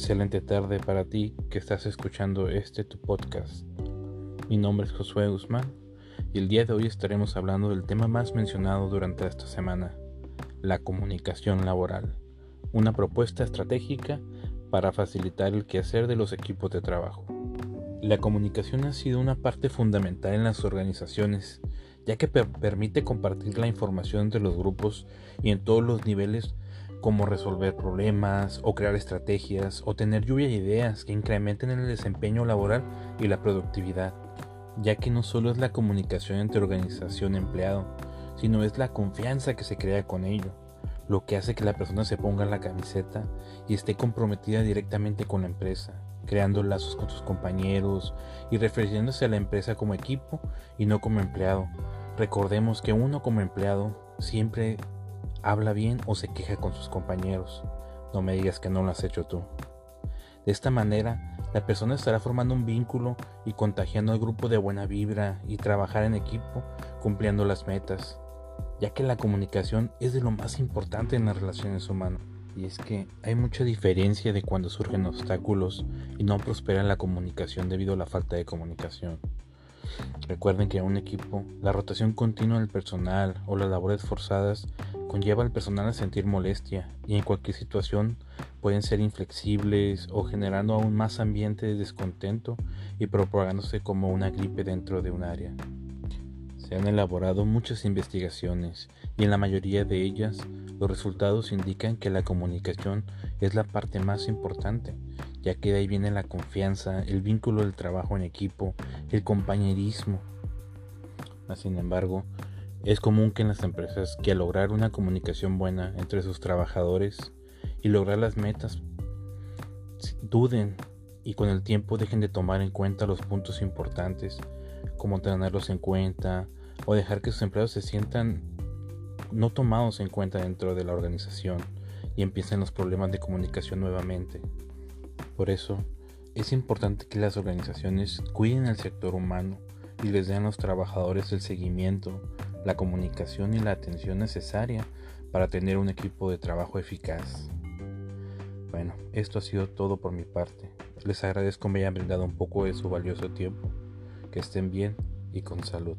Excelente tarde para ti que estás escuchando este tu podcast. Mi nombre es Josué Guzmán y el día de hoy estaremos hablando del tema más mencionado durante esta semana, la comunicación laboral, una propuesta estratégica para facilitar el quehacer de los equipos de trabajo. La comunicación ha sido una parte fundamental en las organizaciones, ya que permite compartir la información entre los grupos y en todos los niveles como resolver problemas o crear estrategias o tener lluvia de ideas que incrementen el desempeño laboral y la productividad, ya que no solo es la comunicación entre organización y empleado, sino es la confianza que se crea con ello, lo que hace que la persona se ponga la camiseta y esté comprometida directamente con la empresa, creando lazos con sus compañeros y refiriéndose a la empresa como equipo y no como empleado. Recordemos que uno como empleado siempre habla bien o se queja con sus compañeros. No me digas que no lo has hecho tú. De esta manera, la persona estará formando un vínculo y contagiando al grupo de buena vibra y trabajar en equipo cumpliendo las metas, ya que la comunicación es de lo más importante en las relaciones humanas. Y es que hay mucha diferencia de cuando surgen obstáculos y no prospera la comunicación debido a la falta de comunicación. Recuerden que en un equipo, la rotación continua del personal o las labores forzadas conlleva al personal a sentir molestia y en cualquier situación pueden ser inflexibles o generando aún más ambiente de descontento y propagándose como una gripe dentro de un área. Se han elaborado muchas investigaciones y en la mayoría de ellas los resultados indican que la comunicación es la parte más importante, ya que de ahí viene la confianza, el vínculo del trabajo en equipo, el compañerismo. Sin embargo, es común que en las empresas que al lograr una comunicación buena entre sus trabajadores y lograr las metas duden y con el tiempo dejen de tomar en cuenta los puntos importantes, como tenerlos en cuenta o dejar que sus empleados se sientan no tomados en cuenta dentro de la organización y empiecen los problemas de comunicación nuevamente. Por eso, es importante que las organizaciones cuiden el sector humano y les den a los trabajadores el seguimiento, la comunicación y la atención necesaria para tener un equipo de trabajo eficaz. Bueno, esto ha sido todo por mi parte. Les agradezco me hayan brindado un poco de su valioso tiempo. Que estén bien y con salud.